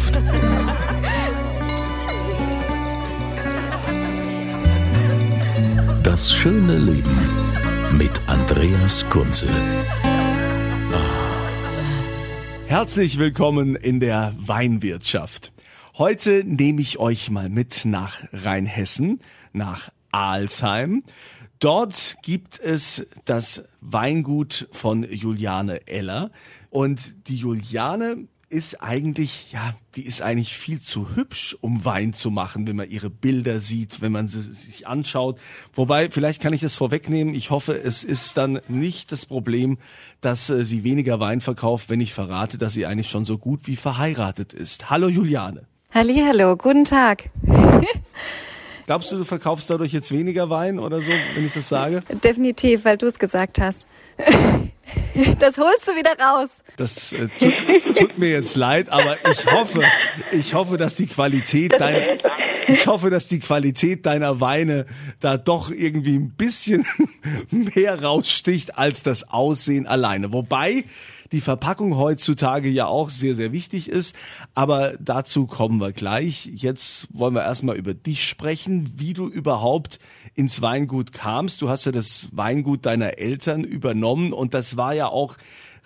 Weinwirtschaft. Das schöne Leben mit Andreas Kunze. Herzlich willkommen in der Weinwirtschaft. Heute nehme ich euch mal mit nach Rheinhessen, nach Alsheim. Dort gibt es das Weingut von Juliane Eller. Und die Juliane ist eigentlich, ja, die ist eigentlich viel zu hübsch, um Wein zu machen, wenn man ihre Bilder sieht, wenn man sie sich anschaut. Wobei, vielleicht kann ich das vorwegnehmen. Ich hoffe, es ist dann nicht das Problem, dass äh, sie weniger Wein verkauft, wenn ich verrate, dass sie eigentlich schon so gut wie verheiratet ist. Hallo Juliane. Hallo, guten Tag. Glaubst du, du verkaufst dadurch jetzt weniger Wein oder so, wenn ich das sage? Definitiv, weil du es gesagt hast. Das holst du wieder raus. Das äh, tut, tut, mir jetzt leid, aber ich hoffe, ich hoffe, dass die Qualität deiner, ich hoffe, dass die Qualität deiner Weine da doch irgendwie ein bisschen mehr raussticht als das Aussehen alleine. Wobei die Verpackung heutzutage ja auch sehr, sehr wichtig ist. Aber dazu kommen wir gleich. Jetzt wollen wir erstmal über dich sprechen, wie du überhaupt ins Weingut kamst. Du hast ja das Weingut deiner Eltern übernommen und das war ja auch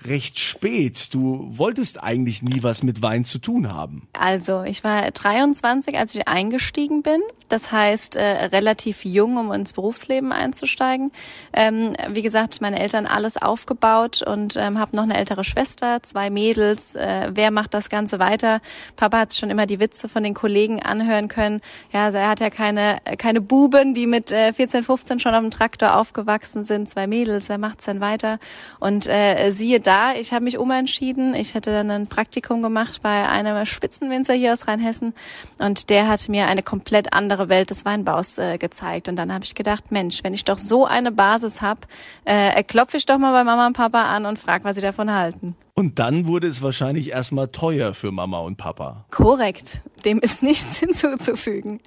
recht spät. Du wolltest eigentlich nie was mit Wein zu tun haben. Also, ich war 23, als ich eingestiegen bin. Das heißt, äh, relativ jung, um ins Berufsleben einzusteigen. Ähm, wie gesagt, meine Eltern alles aufgebaut und ähm, habe noch eine ältere Schwester, zwei Mädels. Äh, wer macht das Ganze weiter? Papa hat schon immer die Witze von den Kollegen anhören können. Ja, also er hat ja keine, keine Buben, die mit äh, 14, 15 schon auf dem Traktor aufgewachsen sind. Zwei Mädels, wer macht's denn weiter? Und äh, siehe da, ich habe mich umentschieden. Ich hätte dann ein Praktikum gemacht bei einem Spitzenwinzer hier aus Rheinhessen und der hat mir eine komplett andere Welt des Weinbaus äh, gezeigt. Und dann habe ich gedacht, Mensch, wenn ich doch so eine Basis habe, äh, klopfe ich doch mal bei Mama und Papa an und frage, was sie davon halten. Und dann wurde es wahrscheinlich erstmal teuer für Mama und Papa. Korrekt. Dem ist nichts hinzuzufügen.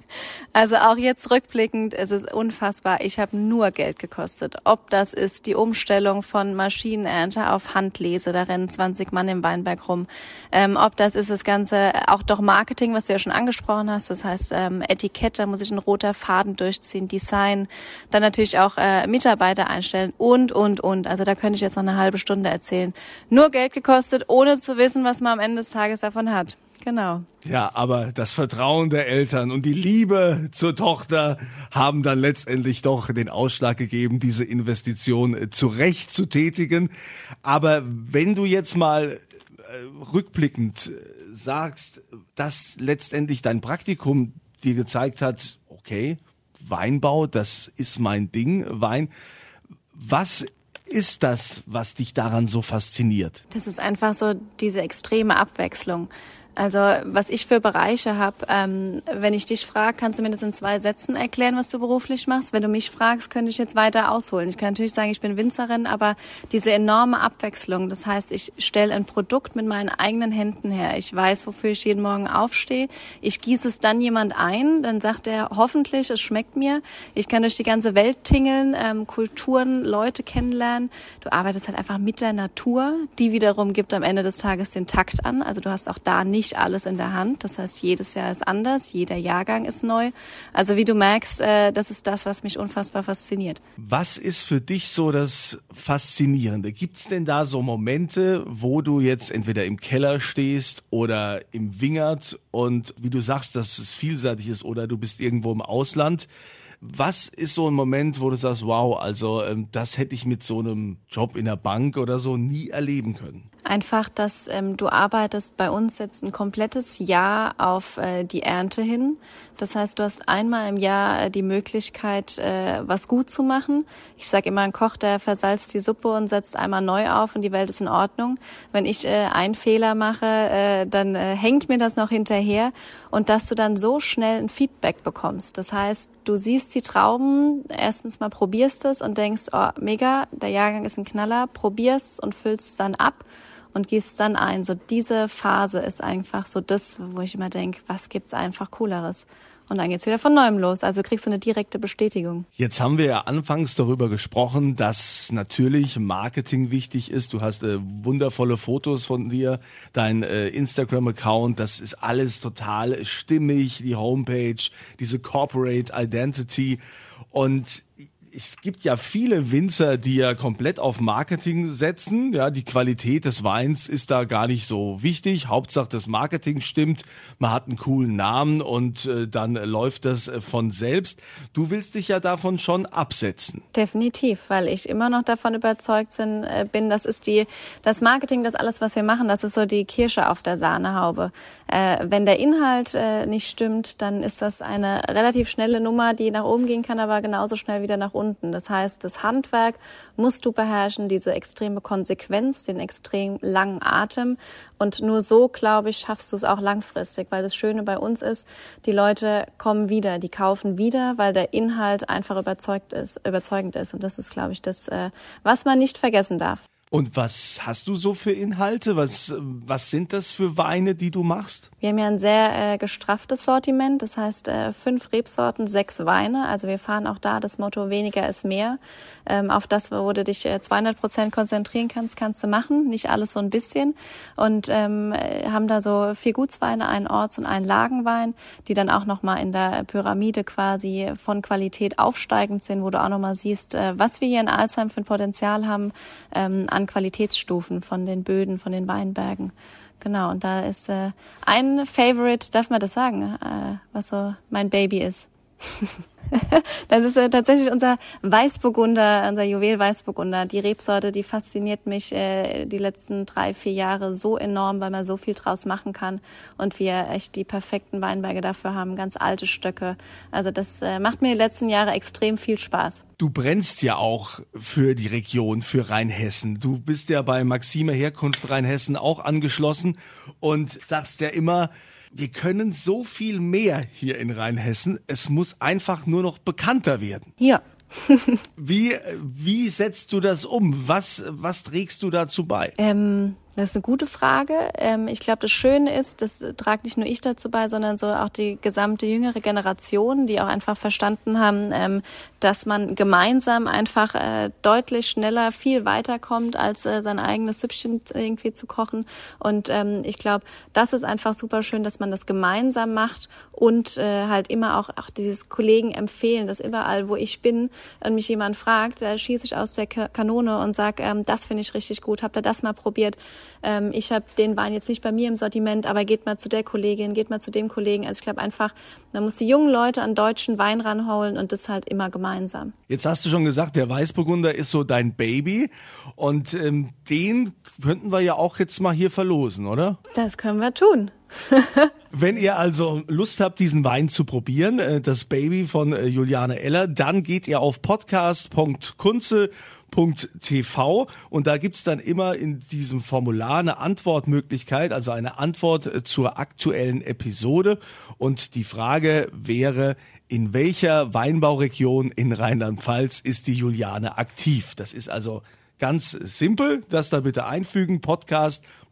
Also auch jetzt rückblickend ist es unfassbar. Ich habe nur Geld gekostet. Ob das ist die Umstellung von Maschinenernte auf Handlese, da rennen 20 Mann im Weinberg rum. Ähm, ob das ist das Ganze auch doch Marketing, was du ja schon angesprochen hast. Das heißt ähm, Etikett, da muss ich ein roter Faden durchziehen, Design, dann natürlich auch äh, Mitarbeiter einstellen und, und, und. Also da könnte ich jetzt noch eine halbe Stunde erzählen. Nur Geld gekostet, ohne zu wissen, was man am Ende des Tages davon hat. Genau. Ja, aber das Vertrauen der Eltern und die Liebe zur Tochter haben dann letztendlich doch den Ausschlag gegeben, diese Investition äh, zurecht zu tätigen. Aber wenn du jetzt mal äh, rückblickend äh, sagst, dass letztendlich dein Praktikum dir gezeigt hat, okay, Weinbau, das ist mein Ding, Wein. Was ist das, was dich daran so fasziniert? Das ist einfach so diese extreme Abwechslung. Also was ich für Bereiche habe, ähm, wenn ich dich frage, kannst du mir das in zwei Sätzen erklären, was du beruflich machst? Wenn du mich fragst, könnte ich jetzt weiter ausholen. Ich kann natürlich sagen, ich bin Winzerin, aber diese enorme Abwechslung, das heißt, ich stelle ein Produkt mit meinen eigenen Händen her. Ich weiß, wofür ich jeden Morgen aufstehe. Ich gieße es dann jemand ein, dann sagt er hoffentlich, es schmeckt mir. Ich kann durch die ganze Welt tingeln, ähm, Kulturen, Leute kennenlernen. Du arbeitest halt einfach mit der Natur. Die wiederum gibt am Ende des Tages den Takt an. Also du hast auch da nicht nicht alles in der Hand. Das heißt, jedes Jahr ist anders, jeder Jahrgang ist neu. Also wie du merkst, äh, das ist das, was mich unfassbar fasziniert. Was ist für dich so das Faszinierende? Gibt es denn da so Momente, wo du jetzt entweder im Keller stehst oder im Wingert und wie du sagst, dass es vielseitig ist oder du bist irgendwo im Ausland? Was ist so ein Moment, wo du sagst, wow, also ähm, das hätte ich mit so einem Job in der Bank oder so nie erleben können? Einfach, dass ähm, du arbeitest bei uns jetzt ein komplettes Jahr auf äh, die Ernte hin. Das heißt, du hast einmal im Jahr äh, die Möglichkeit, äh, was gut zu machen. Ich sage immer, ein Koch, der versalzt die Suppe und setzt einmal neu auf und die Welt ist in Ordnung. Wenn ich äh, einen Fehler mache, äh, dann äh, hängt mir das noch hinterher und dass du dann so schnell ein Feedback bekommst. Das heißt, du siehst die Trauben, erstens mal probierst es und denkst, oh, mega, der Jahrgang ist ein Knaller, probierst und füllst dann ab und gießt dann ein. So diese Phase ist einfach so das, wo ich immer denke, was gibt's einfach cooleres? Und dann geht's wieder von neuem los. Also kriegst du eine direkte Bestätigung. Jetzt haben wir ja anfangs darüber gesprochen, dass natürlich Marketing wichtig ist. Du hast äh, wundervolle Fotos von dir, dein äh, Instagram-Account, das ist alles total stimmig, die Homepage, diese Corporate Identity. Und es gibt ja viele Winzer, die ja komplett auf Marketing setzen. Ja, die Qualität des Weins ist da gar nicht so wichtig. Hauptsache das Marketing stimmt. Man hat einen coolen Namen und äh, dann läuft das äh, von selbst. Du willst dich ja davon schon absetzen. Definitiv, weil ich immer noch davon überzeugt äh, bin, das ist die, das Marketing, das alles, was wir machen, das ist so die Kirsche auf der Sahnehaube. Wenn der Inhalt nicht stimmt, dann ist das eine relativ schnelle Nummer, die nach oben gehen kann, aber genauso schnell wieder nach unten. Das heißt, das Handwerk musst du beherrschen, diese extreme Konsequenz, den extrem langen Atem. Und nur so, glaube ich, schaffst du es auch langfristig, weil das Schöne bei uns ist, die Leute kommen wieder, die kaufen wieder, weil der Inhalt einfach überzeugt ist, überzeugend ist. Und das ist, glaube ich, das, äh, was man nicht vergessen darf. Und was hast du so für Inhalte? Was, was sind das für Weine, die du machst? Wir haben ja ein sehr äh, gestrafftes Sortiment, das heißt äh, fünf Rebsorten, sechs Weine. Also wir fahren auch da das Motto weniger ist mehr. Ähm, auf das, wo du dich äh, 200 Prozent konzentrieren kannst, kannst du machen, nicht alles so ein bisschen. Und ähm, haben da so vier Gutsweine, einen Orts- und einen Lagenwein, die dann auch nochmal in der Pyramide quasi von Qualität aufsteigend sind, wo du auch nochmal siehst, äh, was wir hier in Alzheim für ein Potenzial haben. Ähm, an Qualitätsstufen von den Böden, von den Weinbergen. Genau, und da ist äh, ein Favorite, darf man das sagen, äh, was so mein Baby ist. das ist äh, tatsächlich unser Weißburgunder, unser Juwel Weißburgunder. Die Rebsorte, die fasziniert mich äh, die letzten drei, vier Jahre so enorm, weil man so viel draus machen kann und wir echt die perfekten Weinberge dafür haben, ganz alte Stöcke. Also das äh, macht mir die letzten Jahre extrem viel Spaß. Du brennst ja auch für die Region, für Rheinhessen. Du bist ja bei Maxime Herkunft Rheinhessen auch angeschlossen und sagst ja immer, wir können so viel mehr hier in Rheinhessen. Es muss einfach nur noch bekannter werden. Ja. wie, wie setzt du das um? Was, was trägst du dazu bei? Ähm, das ist eine gute Frage. Ähm, ich glaube, das Schöne ist, das tragt nicht nur ich dazu bei, sondern so auch die gesamte jüngere Generation, die auch einfach verstanden haben, ähm, dass man gemeinsam einfach äh, deutlich schneller viel weiterkommt, als äh, sein eigenes Süppchen irgendwie zu kochen. Und ähm, ich glaube, das ist einfach super schön, dass man das gemeinsam macht und äh, halt immer auch, auch dieses Kollegen empfehlen, dass überall, wo ich bin und mich jemand fragt, da schieße ich aus der Kanone und sag, das finde ich richtig gut, habt ihr das mal probiert? Ähm, ich habe den Wein jetzt nicht bei mir im Sortiment, aber geht mal zu der Kollegin, geht mal zu dem Kollegen. Also ich glaube einfach, man muss die jungen Leute an deutschen Wein ranholen und das halt immer gemeinsam. Jetzt hast du schon gesagt, der Weißburgunder ist so dein Baby und ähm, den könnten wir ja auch jetzt mal hier verlosen, oder? Das können wir tun. Wenn ihr also Lust habt, diesen Wein zu probieren, äh, das Baby von äh, Juliane Eller, dann geht ihr auf podcast.kunze.tv und da gibt's dann immer in diesem Formular eine Antwortmöglichkeit, also eine Antwort äh, zur aktuellen Episode. Und die Frage wäre, in welcher Weinbauregion in Rheinland-Pfalz ist die Juliane aktiv? Das ist also ganz simpel. Das da bitte einfügen,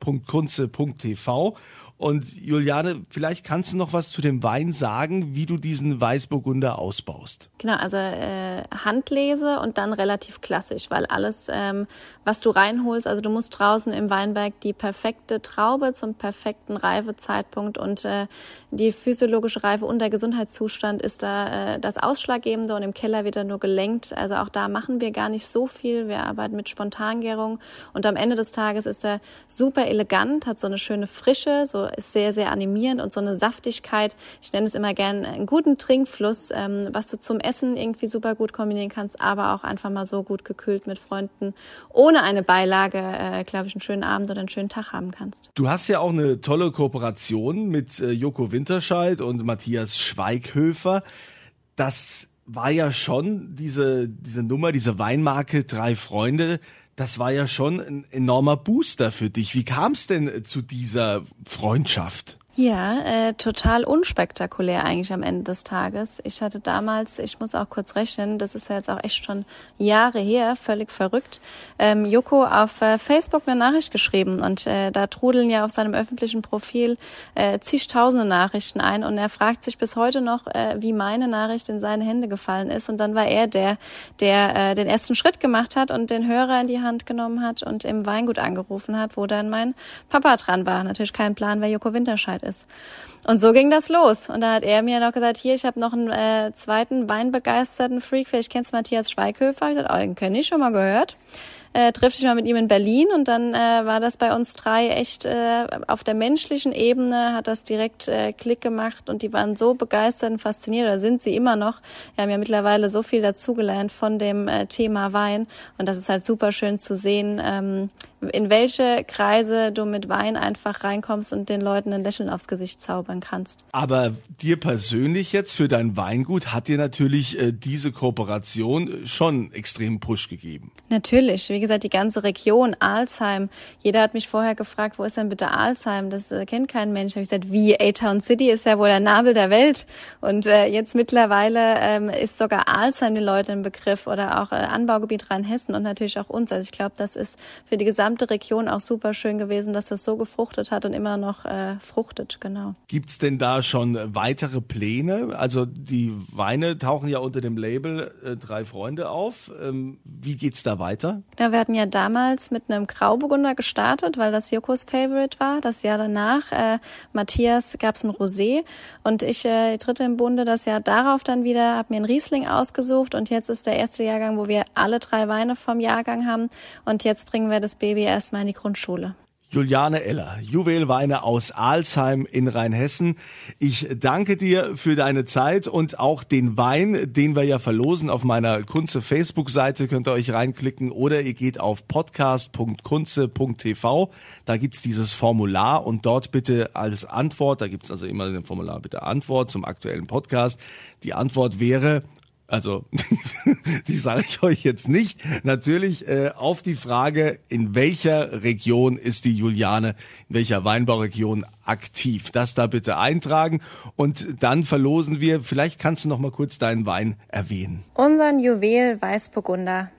podcast.kunze.tv. Und Juliane, vielleicht kannst du noch was zu dem Wein sagen, wie du diesen Weißburgunder ausbaust. Genau, also äh, Handlese und dann relativ klassisch, weil alles, ähm, was du reinholst, also du musst draußen im Weinberg die perfekte Traube zum perfekten Reifezeitpunkt und äh, die physiologische Reife und der Gesundheitszustand ist da äh, das Ausschlaggebende und im Keller wird er nur gelenkt. Also auch da machen wir gar nicht so viel. Wir arbeiten mit Spontangärung und am Ende des Tages ist er super elegant, hat so eine schöne Frische, so ist sehr, sehr animierend und so eine Saftigkeit. Ich nenne es immer gern einen guten Trinkfluss, ähm, was du zum Essen irgendwie super gut kombinieren kannst, aber auch einfach mal so gut gekühlt mit Freunden ohne eine Beilage, äh, glaube ich, einen schönen Abend oder einen schönen Tag haben kannst. Du hast ja auch eine tolle Kooperation mit äh, Joko Winterscheid und Matthias Schweighöfer. Das war ja schon diese, diese Nummer, diese Weinmarke Drei Freunde, das war ja schon ein enormer Booster für dich. Wie kam es denn zu dieser Freundschaft? Ja, äh, total unspektakulär eigentlich am Ende des Tages. Ich hatte damals, ich muss auch kurz rechnen, das ist ja jetzt auch echt schon Jahre her, völlig verrückt, ähm, Joko auf äh, Facebook eine Nachricht geschrieben und äh, da trudeln ja auf seinem öffentlichen Profil äh, zigtausende Nachrichten ein und er fragt sich bis heute noch, äh, wie meine Nachricht in seine Hände gefallen ist und dann war er der, der äh, den ersten Schritt gemacht hat und den Hörer in die Hand genommen hat und im Weingut angerufen hat, wo dann mein Papa dran war. Natürlich kein Plan, wer Joko Winterscheid ist. Und so ging das los. Und da hat er mir noch gesagt, hier, ich habe noch einen äh, zweiten weinbegeisterten Freak, vielleicht kennst du Matthias Schweighöfer. Ich gesagt, oh, den kenne ich schon mal gehört äh, trifft sich mal mit ihm in Berlin und dann äh, war das bei uns drei echt äh, auf der menschlichen Ebene hat das direkt äh, Klick gemacht und die waren so begeistert und fasziniert oder sind sie immer noch. Wir haben ja mittlerweile so viel dazugelernt von dem äh, Thema Wein und das ist halt super schön zu sehen, ähm, in welche Kreise du mit Wein einfach reinkommst und den Leuten ein Lächeln aufs Gesicht zaubern kannst. Aber dir persönlich jetzt für dein Weingut hat dir natürlich äh, diese Kooperation schon extrem Push gegeben. Natürlich, wie gesagt, die ganze Region, Alzheim. Jeder hat mich vorher gefragt, wo ist denn bitte Alzheim? Das äh, kennt kein Mensch. Hab ich gesagt, wie A-Town City ist ja wohl der Nabel der Welt. Und äh, jetzt mittlerweile ähm, ist sogar Alzheim den Leuten ein Begriff oder auch äh, Anbaugebiet Rheinhessen und natürlich auch uns. Also ich glaube, das ist für die gesamte gesamte Region auch super schön gewesen, dass das so gefruchtet hat und immer noch äh, fruchtet, genau. Gibt's denn da schon weitere Pläne? Also die Weine tauchen ja unter dem Label äh, Drei Freunde auf. Ähm, wie geht's da weiter? Ja, wir hatten ja damals mit einem Grauburgunder gestartet, weil das Jokos Favorite war. Das Jahr danach, äh, Matthias, gab's ein Rosé und ich, äh, dritte im Bunde, das Jahr darauf dann wieder, habe mir einen Riesling ausgesucht und jetzt ist der erste Jahrgang, wo wir alle drei Weine vom Jahrgang haben und jetzt bringen wir das Baby erstmal in die Grundschule. Juliane Eller, Juwelweine aus Alsheim in Rheinhessen. Ich danke dir für deine Zeit und auch den Wein, den wir ja verlosen auf meiner Kunze Facebook-Seite, könnt ihr euch reinklicken oder ihr geht auf podcast.kunze.tv. Da gibt's dieses Formular und dort bitte als Antwort, da gibt's also immer ein Formular bitte Antwort zum aktuellen Podcast. Die Antwort wäre also die sage ich euch jetzt nicht, natürlich äh, auf die Frage, in welcher Region ist die Juliane, in welcher Weinbauregion aktiv. Das da bitte eintragen und dann verlosen wir, vielleicht kannst du noch mal kurz deinen Wein erwähnen. Unseren Juwel Weißburgunder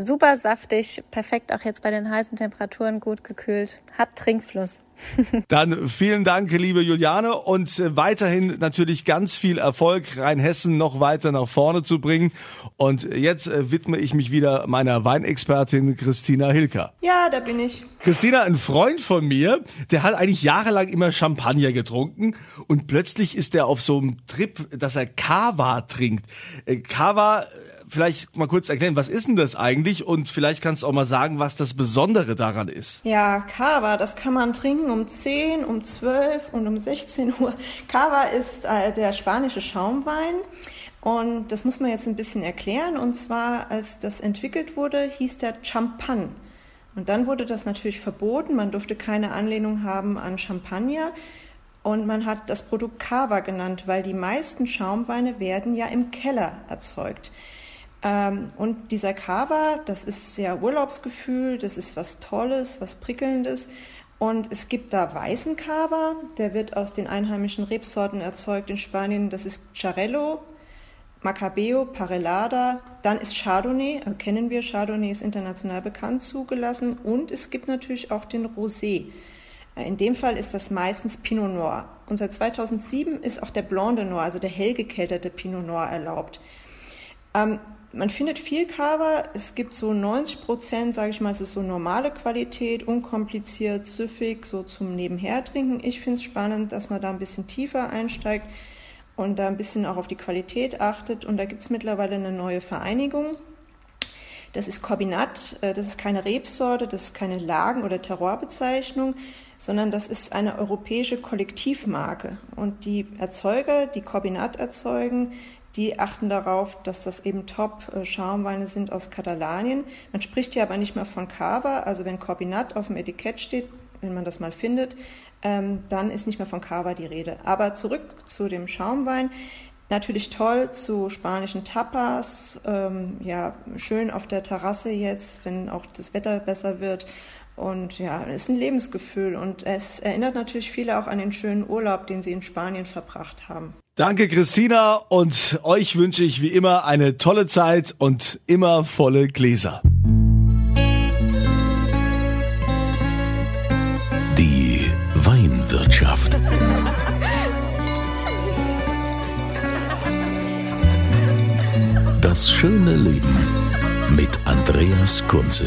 Super saftig, perfekt auch jetzt bei den heißen Temperaturen gut gekühlt, hat Trinkfluss. Dann vielen Dank, liebe Juliane, und äh, weiterhin natürlich ganz viel Erfolg, Rheinhessen noch weiter nach vorne zu bringen. Und jetzt äh, widme ich mich wieder meiner Weinexpertin Christina Hilker. Ja, da bin ich. Christina, ein Freund von mir, der hat eigentlich jahrelang immer Champagner getrunken und plötzlich ist er auf so einem Trip, dass er Kava trinkt. Äh, Kava vielleicht mal kurz erklären, was ist denn das eigentlich? Und vielleicht kannst du auch mal sagen, was das Besondere daran ist. Ja, Cava, das kann man trinken um 10, um 12 und um 16 Uhr. Cava ist äh, der spanische Schaumwein. Und das muss man jetzt ein bisschen erklären. Und zwar, als das entwickelt wurde, hieß der Champagne. Und dann wurde das natürlich verboten. Man durfte keine Anlehnung haben an Champagner. Und man hat das Produkt Cava genannt, weil die meisten Schaumweine werden ja im Keller erzeugt. Ähm, und dieser Kava, das ist sehr Urlaubsgefühl, das ist was Tolles, was Prickelndes. Und es gibt da weißen Kava, der wird aus den einheimischen Rebsorten erzeugt in Spanien. Das ist Charello, Macabeo, Parellada. Dann ist Chardonnay, äh, kennen wir, Chardonnay ist international bekannt zugelassen. Und es gibt natürlich auch den Rosé. Äh, in dem Fall ist das meistens Pinot Noir. Und seit 2007 ist auch der Blanc de Noir, also der hell gekelterte Pinot Noir, erlaubt. Ähm, man findet viel Kava. Es gibt so 90 Prozent, sage ich mal, es ist so normale Qualität, unkompliziert, süffig, so zum Nebenhertrinken. Ich finde es spannend, dass man da ein bisschen tiefer einsteigt und da ein bisschen auch auf die Qualität achtet. Und da gibt es mittlerweile eine neue Vereinigung. Das ist Corbinat. Äh, das ist keine Rebsorte, das ist keine Lagen- oder Terroirbezeichnung, sondern das ist eine europäische Kollektivmarke. Und die Erzeuger, die Corbinat erzeugen, die achten darauf, dass das eben Top-Schaumweine sind aus Katalanien. Man spricht hier aber nicht mehr von Cava, also wenn Corbinat auf dem Etikett steht, wenn man das mal findet, ähm, dann ist nicht mehr von Cava die Rede. Aber zurück zu dem Schaumwein. Natürlich toll zu spanischen Tapas, ähm, ja, schön auf der Terrasse jetzt, wenn auch das Wetter besser wird. Und ja, es ist ein Lebensgefühl und es erinnert natürlich viele auch an den schönen Urlaub, den sie in Spanien verbracht haben. Danke, Christina, und euch wünsche ich wie immer eine tolle Zeit und immer volle Gläser. Die Weinwirtschaft. Das schöne Leben mit Andreas Kunze.